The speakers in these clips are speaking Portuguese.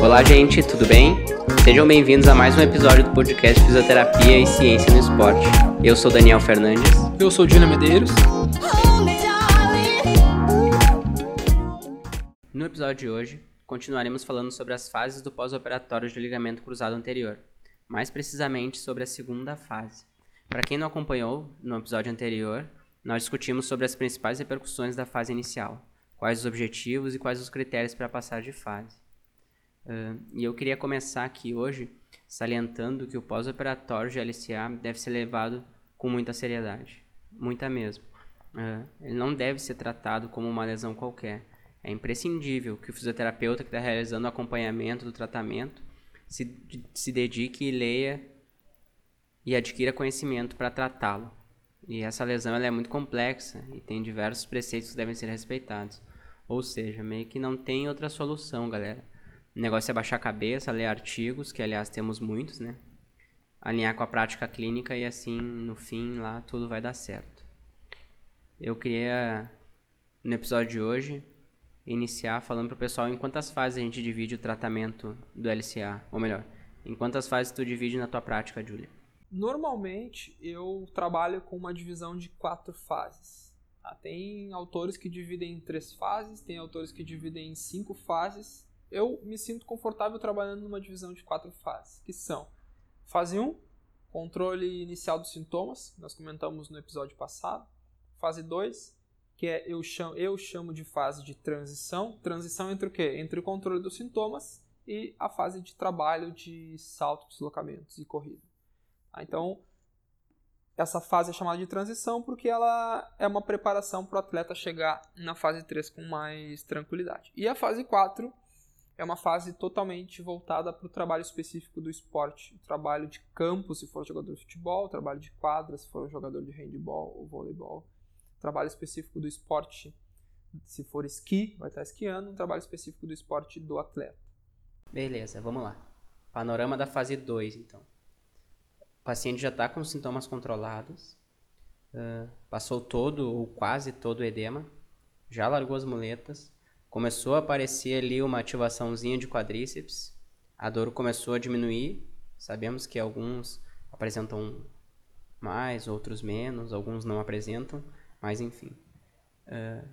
Olá, gente, tudo bem? Sejam bem-vindos a mais um episódio do podcast Fisioterapia e Ciência no Esporte. Eu sou Daniel Fernandes. Eu sou Dina Medeiros. No episódio de hoje, continuaremos falando sobre as fases do pós-operatório de ligamento cruzado anterior, mais precisamente sobre a segunda fase. Para quem não acompanhou no episódio anterior, nós discutimos sobre as principais repercussões da fase inicial, quais os objetivos e quais os critérios para passar de fase. Uh, e eu queria começar aqui hoje salientando que o pós-operatório de LCA deve ser levado com muita seriedade, muita mesmo. Uh, ele não deve ser tratado como uma lesão qualquer. É imprescindível que o fisioterapeuta que está realizando o acompanhamento do tratamento se, se dedique e leia e adquira conhecimento para tratá-lo. E essa lesão ela é muito complexa e tem diversos preceitos que devem ser respeitados. Ou seja, meio que não tem outra solução, galera. O negócio é baixar a cabeça, ler artigos, que aliás temos muitos, né? Alinhar com a prática clínica e assim, no fim, lá tudo vai dar certo. Eu queria, no episódio de hoje, iniciar falando pro pessoal em quantas fases a gente divide o tratamento do LCA, ou melhor, em quantas fases tu divide na tua prática, Julia? Normalmente eu trabalho com uma divisão de quatro fases. Tá? Tem autores que dividem em três fases, tem autores que dividem em cinco fases. Eu me sinto confortável trabalhando numa divisão de quatro fases, que são fase 1, controle inicial dos sintomas, nós comentamos no episódio passado. Fase 2, que é eu chamo, eu chamo de fase de transição. Transição entre o quê? Entre o controle dos sintomas e a fase de trabalho de salto, deslocamentos e corrida. Ah, então, essa fase é chamada de transição porque ela é uma preparação para o atleta chegar na fase 3 com mais tranquilidade. E a fase 4 é uma fase totalmente voltada para o trabalho específico do esporte. O trabalho de campo, se for jogador de futebol, o trabalho de quadra, se for jogador de handball ou voleibol. O trabalho específico do esporte, se for esqui, vai estar esquiando. Trabalho específico do esporte do atleta. Beleza, vamos lá. Panorama da fase 2, então paciente já está com sintomas controlados, uh, passou todo ou quase todo o edema, já largou as muletas, começou a aparecer ali uma ativaçãozinha de quadríceps, a dor começou a diminuir, sabemos que alguns apresentam mais, outros menos, alguns não apresentam, mas enfim. Uh,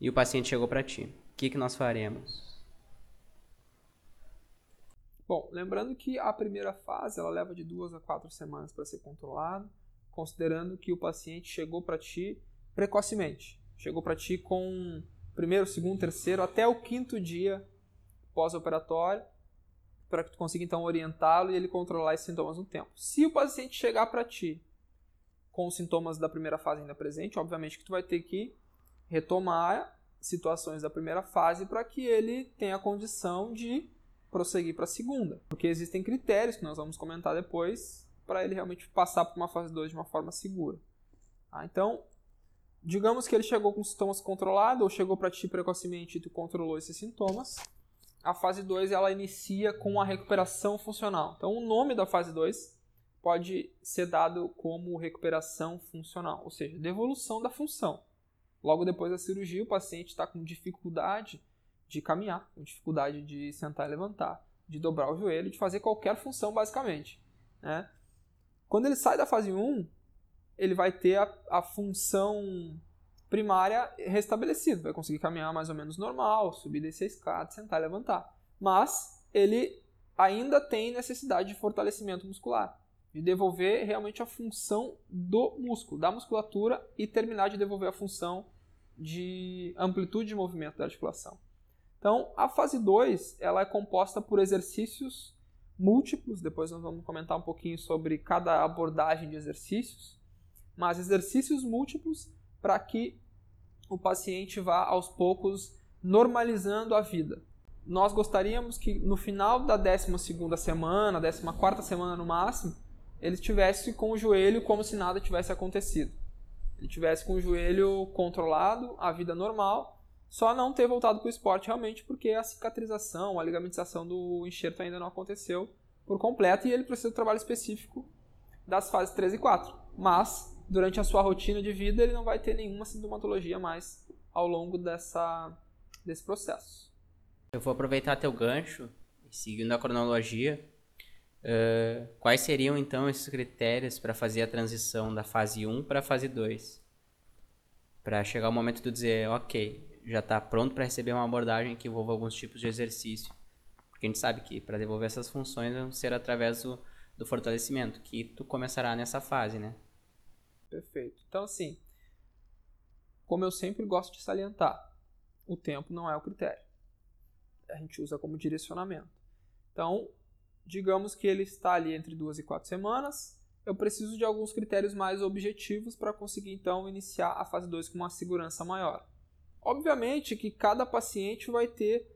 e o paciente chegou para ti. O que, que nós faremos? Bom, lembrando que a primeira fase ela leva de duas a quatro semanas para ser controlada, considerando que o paciente chegou para ti precocemente, chegou para ti com primeiro, segundo, terceiro, até o quinto dia pós-operatório, para que tu consiga então orientá-lo e ele controlar esses sintomas no tempo. Se o paciente chegar para ti com os sintomas da primeira fase ainda presente, obviamente que tu vai ter que retomar situações da primeira fase para que ele tenha condição de prosseguir para a segunda. Porque existem critérios que nós vamos comentar depois para ele realmente passar para uma fase 2 de uma forma segura. Ah, então, digamos que ele chegou com sintomas controlados ou chegou para ti precocemente e tu controlou esses sintomas. A fase 2 ela inicia com a recuperação funcional. Então, o nome da fase 2 pode ser dado como recuperação funcional, ou seja, devolução da função. Logo depois da cirurgia, o paciente está com dificuldade de caminhar, com dificuldade de sentar e levantar, de dobrar o joelho, de fazer qualquer função basicamente. Né? Quando ele sai da fase 1, ele vai ter a, a função primária restabelecida, vai conseguir caminhar mais ou menos normal, subir descer a escada, sentar e levantar. Mas ele ainda tem necessidade de fortalecimento muscular, de devolver realmente a função do músculo, da musculatura e terminar de devolver a função de amplitude de movimento da articulação. Então, a fase 2 ela é composta por exercícios múltiplos, depois nós vamos comentar um pouquinho sobre cada abordagem de exercícios, mas exercícios múltiplos para que o paciente vá aos poucos normalizando a vida. Nós gostaríamos que no final da 12 semana, 14 semana no máximo, ele estivesse com o joelho como se nada tivesse acontecido. Ele estivesse com o joelho controlado, a vida normal, só não ter voltado para o esporte realmente porque a cicatrização, a ligamentização do enxerto ainda não aconteceu por completo e ele precisa de trabalho específico das fases 3 e 4. Mas, durante a sua rotina de vida, ele não vai ter nenhuma sintomatologia mais ao longo dessa, desse processo. Eu vou aproveitar teu gancho seguindo a cronologia, uh, quais seriam então esses critérios para fazer a transição da fase 1 para a fase 2? Para chegar o momento de dizer, ok, já está pronto para receber uma abordagem que envolva alguns tipos de exercício. Porque a gente sabe que para desenvolver essas funções vão ser através do, do fortalecimento, que tu começará nessa fase, né? Perfeito. Então, assim, como eu sempre gosto de salientar, o tempo não é o critério. A gente usa como direcionamento. Então, digamos que ele está ali entre duas e quatro semanas, eu preciso de alguns critérios mais objetivos para conseguir então iniciar a fase 2 com uma segurança maior. Obviamente que cada paciente vai ter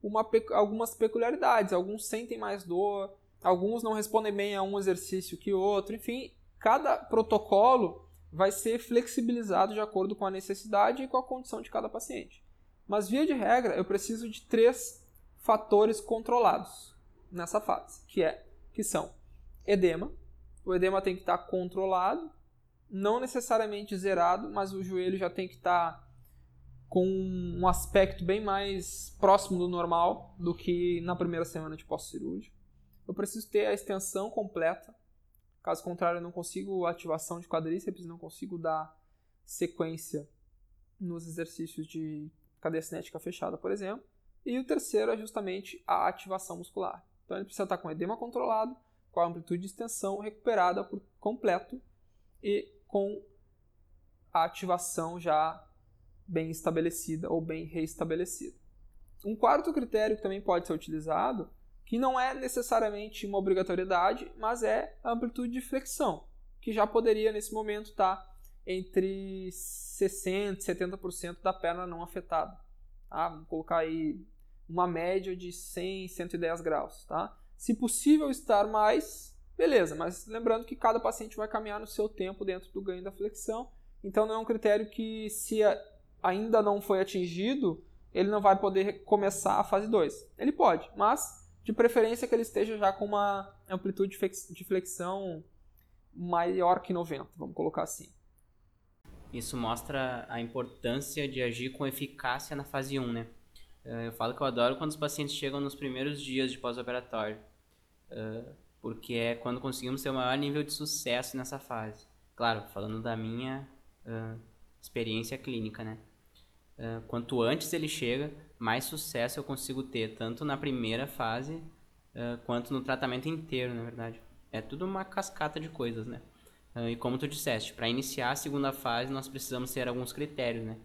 uma, algumas peculiaridades, alguns sentem mais dor, alguns não respondem bem a um exercício que outro, enfim, cada protocolo vai ser flexibilizado de acordo com a necessidade e com a condição de cada paciente. Mas via de regra, eu preciso de três fatores controlados nessa fase, que é que são edema. O edema tem que estar controlado, não necessariamente zerado, mas o joelho já tem que estar com um aspecto bem mais próximo do normal do que na primeira semana de pós-cirúrgico. Eu preciso ter a extensão completa, caso contrário, eu não consigo ativação de quadríceps, não consigo dar sequência nos exercícios de cadeia cinética fechada, por exemplo. E o terceiro é justamente a ativação muscular. Então ele precisa estar com edema controlado, com a amplitude de extensão recuperada por completo e com a ativação já bem estabelecida ou bem reestabelecida. Um quarto critério que também pode ser utilizado, que não é necessariamente uma obrigatoriedade, mas é a amplitude de flexão, que já poderia nesse momento estar entre 60% e 70% da perna não afetada. Tá? Vamos colocar aí uma média de 100, 110 graus. Tá? Se possível estar mais, beleza, mas lembrando que cada paciente vai caminhar no seu tempo dentro do ganho da flexão, então não é um critério que se ainda não foi atingido, ele não vai poder começar a fase 2. Ele pode, mas de preferência que ele esteja já com uma amplitude de flexão maior que 90, vamos colocar assim. Isso mostra a importância de agir com eficácia na fase 1, né? Eh, eu falo que eu adoro quando os pacientes chegam nos primeiros dias de pós-operatório, eh, porque é quando conseguimos ter o maior nível de sucesso nessa fase. Claro, falando da minha eh, experiência clínica, né? Quanto antes ele chega, mais sucesso eu consigo ter, tanto na primeira fase quanto no tratamento inteiro, na verdade. É tudo uma cascata de coisas, né? Ah, e como tu disseste, para iniciar a segunda fase nós precisamos ter alguns critérios, né?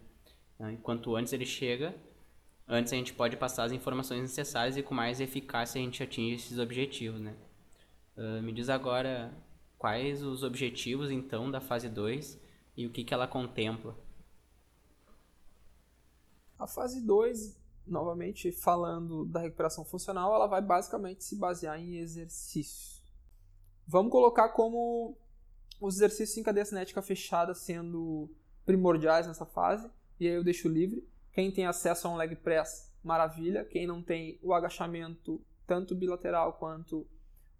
Uh, quanto antes ele chega, antes a gente pode passar as informações necessárias e com mais eficácia a gente atinge esses objetivos, né? Uh, me diz agora quais os objetivos então da fase 2 e o que, que ela contempla. A fase 2, novamente falando da recuperação funcional, ela vai basicamente se basear em exercícios. Vamos colocar como os exercícios em cadeia cinética fechada sendo primordiais nessa fase, e aí eu deixo livre. Quem tem acesso a um leg press, maravilha. Quem não tem, o agachamento, tanto bilateral quanto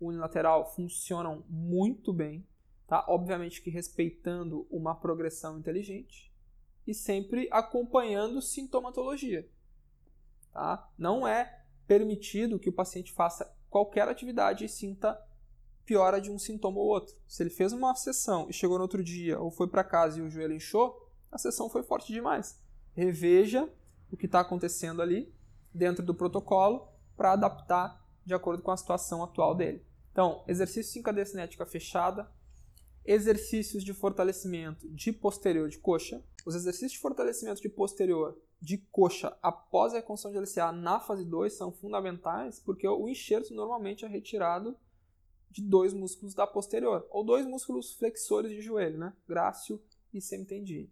unilateral, funcionam muito bem. Tá? Obviamente que respeitando uma progressão inteligente e sempre acompanhando sintomatologia. Tá? Não é permitido que o paciente faça qualquer atividade e sinta piora de um sintoma ou outro. Se ele fez uma sessão e chegou no outro dia ou foi para casa e o joelho inchou, a sessão foi forte demais. Reveja o que está acontecendo ali dentro do protocolo para adaptar de acordo com a situação atual dele. Então, exercício em cadeia cinética fechada, exercícios de fortalecimento de posterior de coxa. Os exercícios de fortalecimento de posterior de coxa após a reconstrução de LCA na fase 2 são fundamentais porque o enxerto normalmente é retirado de dois músculos da posterior, ou dois músculos flexores de joelho, né? Grácil e semitendine.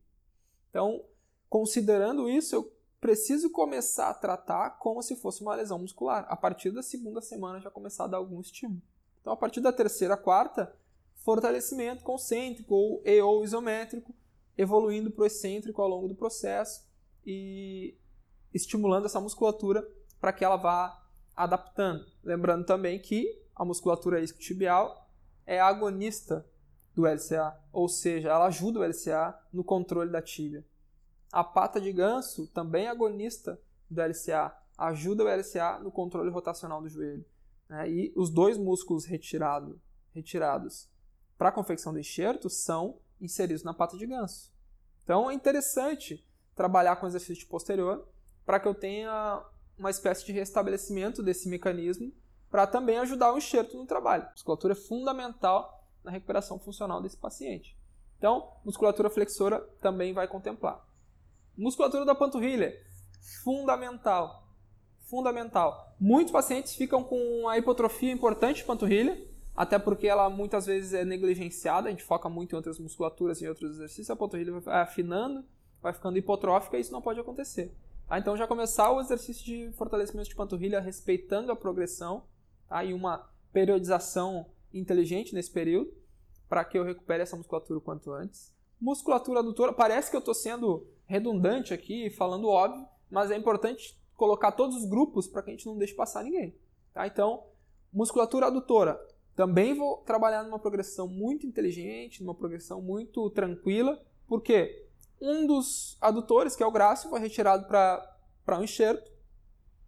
Então, considerando isso, eu preciso começar a tratar como se fosse uma lesão muscular. A partir da segunda semana já começar a dar algum estímulo. Então, a partir da terceira, quarta, fortalecimento concêntrico ou e ou isométrico, evoluindo para o excêntrico ao longo do processo e estimulando essa musculatura para que ela vá adaptando. Lembrando também que a musculatura isquiotibial é agonista do LCA, ou seja, ela ajuda o LCA no controle da tíbia. A pata de ganso também é agonista do LCA, ajuda o LCA no controle rotacional do joelho. Né? E os dois músculos retirado, retirados para a confecção do enxerto são inseridos na pata de ganso. Então é interessante trabalhar com exercício posterior para que eu tenha uma espécie de restabelecimento desse mecanismo para também ajudar o enxerto no trabalho. A musculatura é fundamental na recuperação funcional desse paciente. Então, musculatura flexora também vai contemplar. Musculatura da panturrilha, fundamental. Fundamental. Muitos pacientes ficam com a hipotrofia importante de panturrilha, até porque ela muitas vezes é negligenciada, a gente foca muito em outras musculaturas e em outros exercícios, a panturrilha vai afinando, vai ficando hipotrófica e isso não pode acontecer. Tá? Então já começar o exercício de fortalecimento de panturrilha respeitando a progressão tá? e uma periodização inteligente nesse período para que eu recupere essa musculatura o quanto antes. Musculatura adutora, parece que eu estou sendo redundante aqui, falando óbvio, mas é importante colocar todos os grupos para que a gente não deixe passar ninguém. Tá? Então, musculatura adutora. Também vou trabalhar numa progressão muito inteligente, numa progressão muito tranquila, porque um dos adutores, que é o grácil, foi retirado para um enxerto.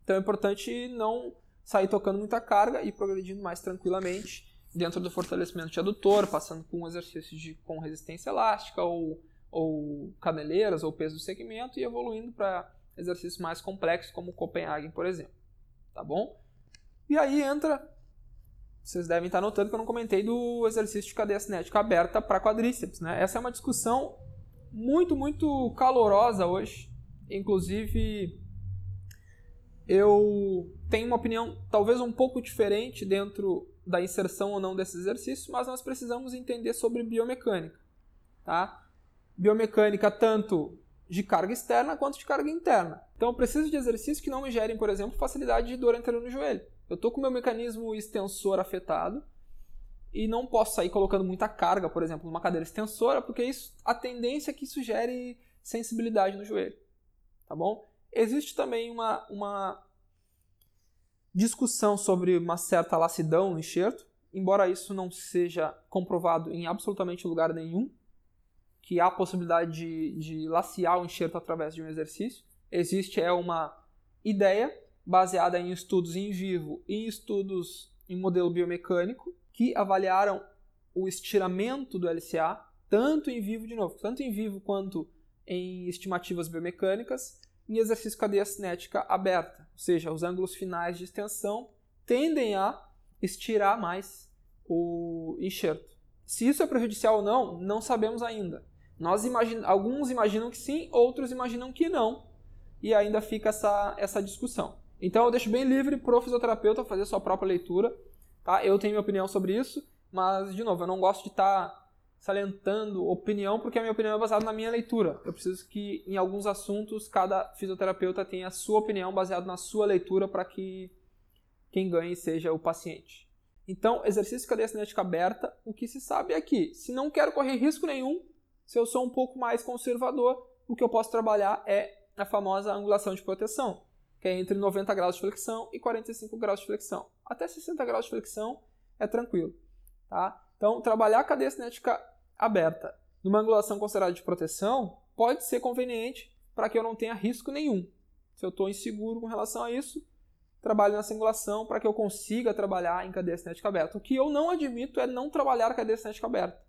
Então é importante não sair tocando muita carga e progredindo mais tranquilamente dentro do fortalecimento de adutor, passando com exercícios de, com resistência elástica ou, ou caneleiras ou peso do segmento e evoluindo para exercícios mais complexos como o Copenhagen, por exemplo. Tá bom? E aí entra, vocês devem estar notando que eu não comentei do exercício de cadeia cinética aberta para quadríceps. Né? Essa é uma discussão muito, muito calorosa hoje. Inclusive, eu tenho uma opinião talvez um pouco diferente dentro da inserção ou não desse exercício, mas nós precisamos entender sobre biomecânica, tá? Biomecânica tanto de carga externa quanto de carga interna. Então eu preciso de exercícios que não me gerem, por exemplo, facilidade de dor anterior no joelho. Eu estou com o meu mecanismo extensor afetado e não posso sair colocando muita carga, por exemplo, numa cadeira extensora, porque isso, a tendência é que isso gere sensibilidade no joelho, tá bom? Existe também uma, uma discussão sobre uma certa lacidão no enxerto, embora isso não seja comprovado em absolutamente lugar nenhum, que há possibilidade de, de laciar o enxerto através de um exercício. Existe é uma ideia baseada em estudos em vivo e em estudos em modelo biomecânico que avaliaram o estiramento do LCA tanto em vivo de novo, tanto em vivo quanto em estimativas biomecânicas em exercício cadeia cinética aberta, ou seja, os ângulos finais de extensão tendem a estirar mais o enxerto. Se isso é prejudicial ou não, não sabemos ainda. Nós imagin... Alguns imaginam que sim, outros imaginam que não, e ainda fica essa, essa discussão. Então eu deixo bem livre para o fisioterapeuta fazer sua própria leitura. Tá? Eu tenho minha opinião sobre isso, mas, de novo, eu não gosto de estar tá salientando opinião, porque a minha opinião é baseada na minha leitura. Eu preciso que, em alguns assuntos, cada fisioterapeuta tenha a sua opinião baseada na sua leitura para que quem ganhe seja o paciente. Então, exercício de cadeia cinética aberta, o que se sabe é que, se não quero correr risco nenhum, se eu sou um pouco mais conservador, o que eu posso trabalhar é a famosa angulação de proteção, que é entre 90 graus de flexão e 45 graus de flexão. Até 60 graus de flexão é tranquilo. Tá? Então, trabalhar a cadeia cinética aberta numa angulação considerada de proteção pode ser conveniente para que eu não tenha risco nenhum. Se eu estou inseguro com relação a isso, trabalho nessa angulação para que eu consiga trabalhar em cadeia cinética aberta. O que eu não admito é não trabalhar a cadeia cinética aberta.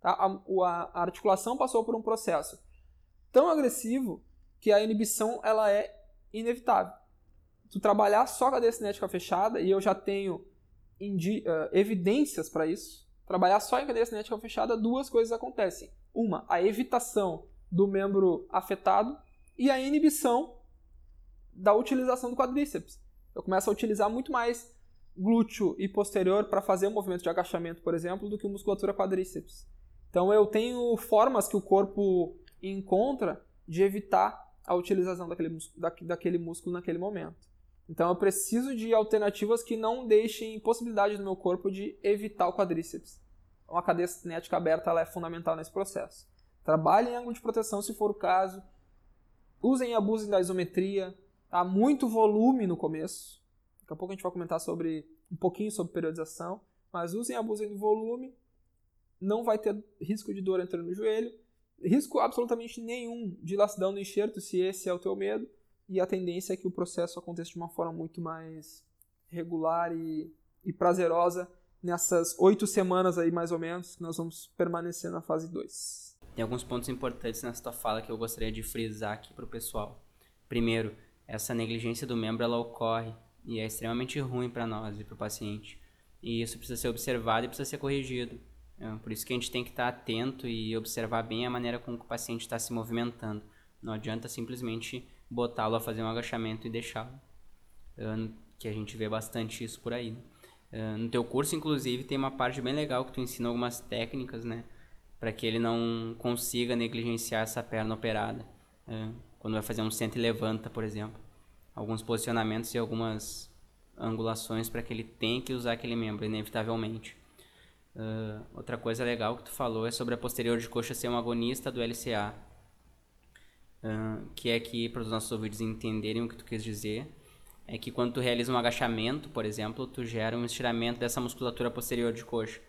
Tá? A, a, articulação passou por um processo tão agressivo que a inibição ela é inevitável. Tu trabalhar só a cadeia cinética fechada, e eu já tenho uh, evidências para isso, trabalhar só em cadeia cinética fechada, duas coisas acontecem. Uma, a evitação do membro afetado e a inibição da utilização do quadríceps. Eu começo a utilizar muito mais glúteo e posterior para fazer o um movimento de agachamento, por exemplo, do que musculatura quadríceps. Então eu tenho formas que o corpo encontra de evitar a utilização daquele, daquele músculo naquele momento. Então eu preciso de alternativas que não deixem possibilidade no meu corpo de evitar o quadríceps. Uma cadeia cinética aberta é fundamental nesse processo. Trabalhem em ângulo de proteção se for o caso. Usem e abusem da isometria. Há muito volume no começo. Daqui a pouco a gente vai comentar sobre um pouquinho sobre periodização. Mas usem e abusem do volume. Não vai ter risco de dor entrando no joelho. Risco absolutamente nenhum de lacidão no enxerto, se esse é o teu medo e a tendência é que o processo aconteça de uma forma muito mais regular e, e prazerosa nessas oito semanas aí, mais ou menos, que nós vamos permanecer na fase 2. Tem alguns pontos importantes nessa tua fala que eu gostaria de frisar aqui para o pessoal. Primeiro, essa negligência do membro ela ocorre e é extremamente ruim para nós e para o paciente. E isso precisa ser observado e precisa ser corrigido. É, por isso que a gente tem que estar atento e observar bem a maneira como o paciente está se movimentando. Não adianta simplesmente botá-lo a fazer um agachamento e deixá-lo. Que a gente vê bastante isso por aí. No teu curso, inclusive, tem uma parte bem legal que tu ensina algumas técnicas, né? Para que ele não consiga negligenciar essa perna operada. Quando vai fazer um senta e levanta, por exemplo. Alguns posicionamentos e algumas angulações para que ele tenha que usar aquele membro, inevitavelmente. Outra coisa legal que tu falou é sobre a posterior de coxa ser um agonista do LCA. Uh, que é que, para os nossos ouvidos entenderem o que tu quis dizer, é que quando tu realiza um agachamento, por exemplo, tu gera um estiramento dessa musculatura posterior de coxa.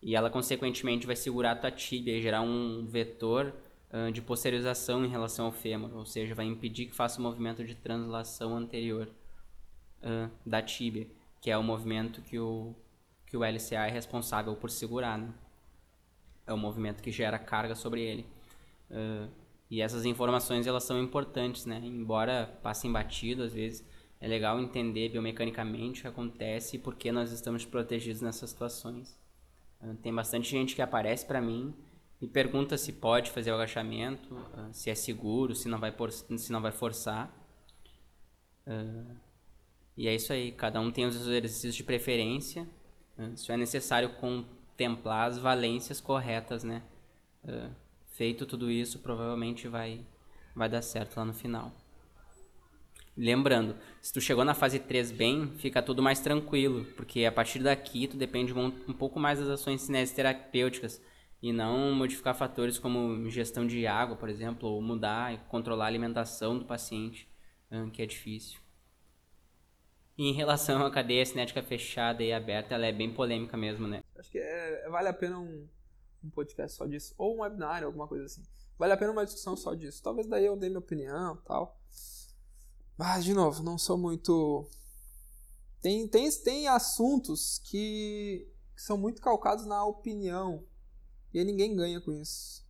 E ela, consequentemente, vai segurar a tua tíbia e gerar um vetor uh, de posteriorização em relação ao fêmur, ou seja, vai impedir que faça o movimento de translação anterior da tíbia, que é o movimento que o que o LCA é responsável por segurar, né? É o movimento que gera carga sobre ele. Uh, e essas informações elas são importantes, né? Embora passem batido às vezes, é legal entender biomecanicamente o que acontece e por que nós estamos protegidos nessas situações. Uh, tem bastante gente que aparece para mim e pergunta se pode fazer o agachamento, uh, se é seguro, se não vai, por, se não vai forçar. e é isso aí, cada um tem os exercícios de preferência só é necessário contemplar as valências corretas, né? Feito tudo isso, provavelmente vai, vai dar certo lá no final. Lembrando, se tu chegou na fase 3 bem, fica tudo mais tranquilo, porque a partir daqui tu depende um, um pouco mais das ações cinesterapêuticas e não modificar fatores como gestão de água, por exemplo, ou mudar e controlar a alimentação do paciente, que é difícil. E em relação à cadeia cinética fechada e aberta, ela é bem polêmica mesmo, né? Acho que é, vale a pena um, um podcast só disso, ou um webinário, alguma coisa assim. Vale a pena uma discussão só disso. Talvez daí eu dê minha opinião tal. Mas, de novo, não sou muito. Tem, tem, tem assuntos que, que são muito calcados na opinião. E aí ninguém ganha com isso.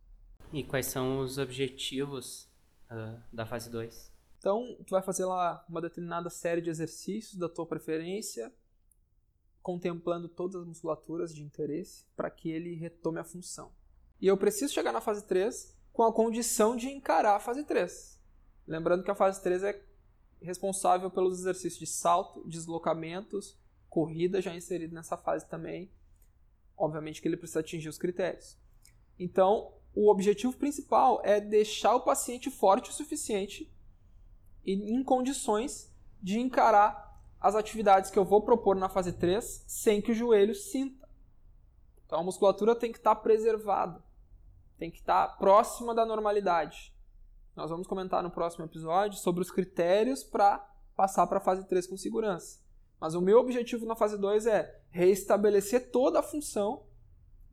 E quais são os objetivos uh, da fase 2? Então, tu vai fazer lá uma determinada série de exercícios da tua preferência, contemplando todas as musculaturas de interesse para que ele retome a função. E eu preciso chegar na fase 3 com a condição de encarar a fase 3. Lembrando que a fase 3 é responsável pelos exercícios de salto, deslocamentos, corrida já inserido nessa fase também. Obviamente que ele precisa atingir os critérios. Então, o objetivo principal é deixar o paciente forte o suficiente e em condições de encarar as atividades que eu vou propor na fase 3 sem que o joelho sinta. Então a musculatura tem que estar preservada, tem que estar próxima da normalidade. Nós vamos comentar no próximo episódio sobre os critérios para passar para a fase 3 com segurança. Mas o meu objetivo na fase 2 é reestabelecer toda a função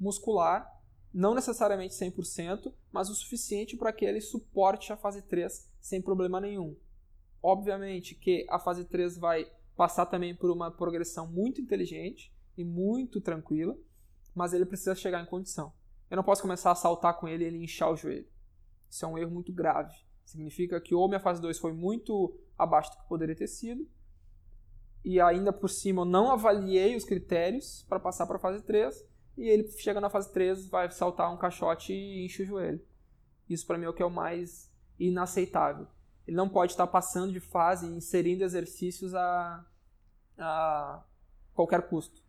muscular, não necessariamente 100%, mas o suficiente para que ele suporte a fase 3 sem problema nenhum. Obviamente que a fase 3 vai passar também por uma progressão muito inteligente e muito tranquila, mas ele precisa chegar em condição. Eu não posso começar a saltar com ele e ele inchar o joelho. Isso é um erro muito grave. Significa que ou minha fase 2 foi muito abaixo do que poderia ter sido, e ainda por cima eu não avaliei os critérios para passar para a fase 3, e ele chega na fase 3, vai saltar um caixote e enche o joelho. Isso para mim é o que é o mais inaceitável ele não pode estar passando de fase e inserindo exercícios a, a qualquer custo.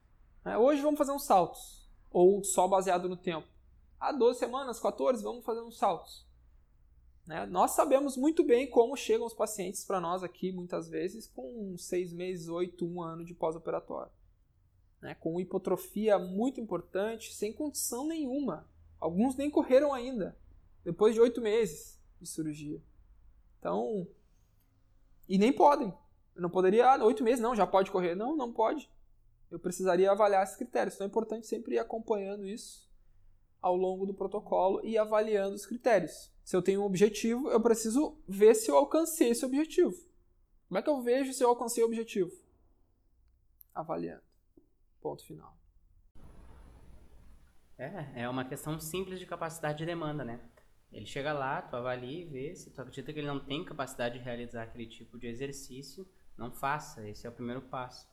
É, hoje vamos fazer uns saltos, ou só baseado no tempo. Há 12 semanas, 14, vamos fazer uns saltos. Né? Nós sabemos muito bem como chegam os pacientes para nós aqui, muitas vezes, com 6 meses, 8, 1 ano de pós-operatório. Né? Com hipotrofia muito importante, sem condição nenhuma. Alguns nem correram ainda, depois de 8 meses de cirurgia. Então, e nem podem. Eu não poderia, ah, oito meses, não, já pode correr. Não, não pode. Eu precisaria avaliar esses critérios. Então é importante sempre ir acompanhando isso ao longo do protocolo e avaliando os critérios. Se eu tenho um objetivo, eu preciso ver se eu alcancei esse objetivo. Como é que eu vejo se eu alcancei o objetivo? Avaliando. Ponto final. É, é uma questão simples de capacidade de demanda, né? Ele chega lá, tu avalia e vê se tu acredita que ele não tem capacidade de realizar aquele tipo de exercício, não faça. Esse é o primeiro passo.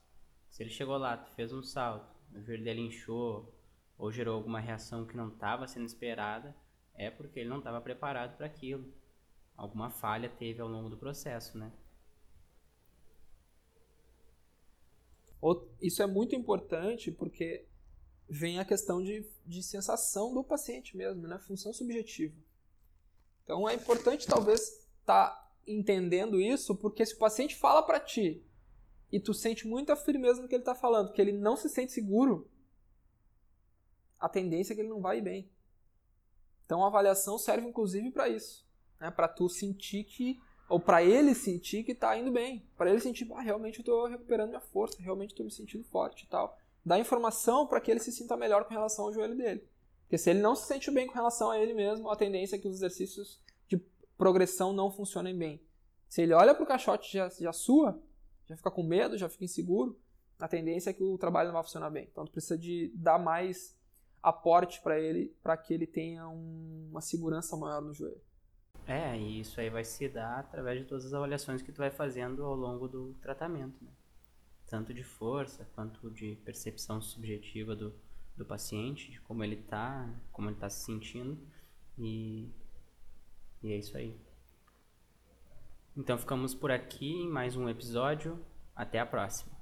Se ele chegou lá, tu fez um salto, o joelho dele inchou ou gerou alguma reação que não estava sendo esperada, é porque ele não estava preparado para aquilo. Alguma falha teve ao longo do processo, né? Isso é muito importante porque vem a questão de, de sensação do paciente mesmo, né? Função subjetiva. Então é importante talvez estar tá entendendo isso, porque se o paciente fala para ti e tu sente muita firmeza no que ele está falando, que ele não se sente seguro, a tendência é que ele não vai bem. Então a avaliação serve inclusive para isso, né? Para tu sentir que ou para ele sentir que está indo bem, para ele sentir, ah, realmente eu estou recuperando minha força, realmente estou me sentindo forte e tal. Dá informação para que ele se sinta melhor com relação ao joelho dele. Porque se ele não se sente bem com relação a ele mesmo, a tendência é que os exercícios de progressão não funcionem bem. Se ele olha para o caixote já, já sua, já fica com medo, já fica inseguro, a tendência é que o trabalho não vai funcionar bem. Então tu precisa de dar mais aporte para ele, para que ele tenha um, uma segurança maior no joelho. É, e isso aí vai se dar através de todas as avaliações que tu vai fazendo ao longo do tratamento, né? Tanto de força quanto de percepção subjetiva do, do paciente, de como ele está, como ele está se sentindo. E, e é isso aí. Então ficamos por aqui em mais um episódio. Até a próxima.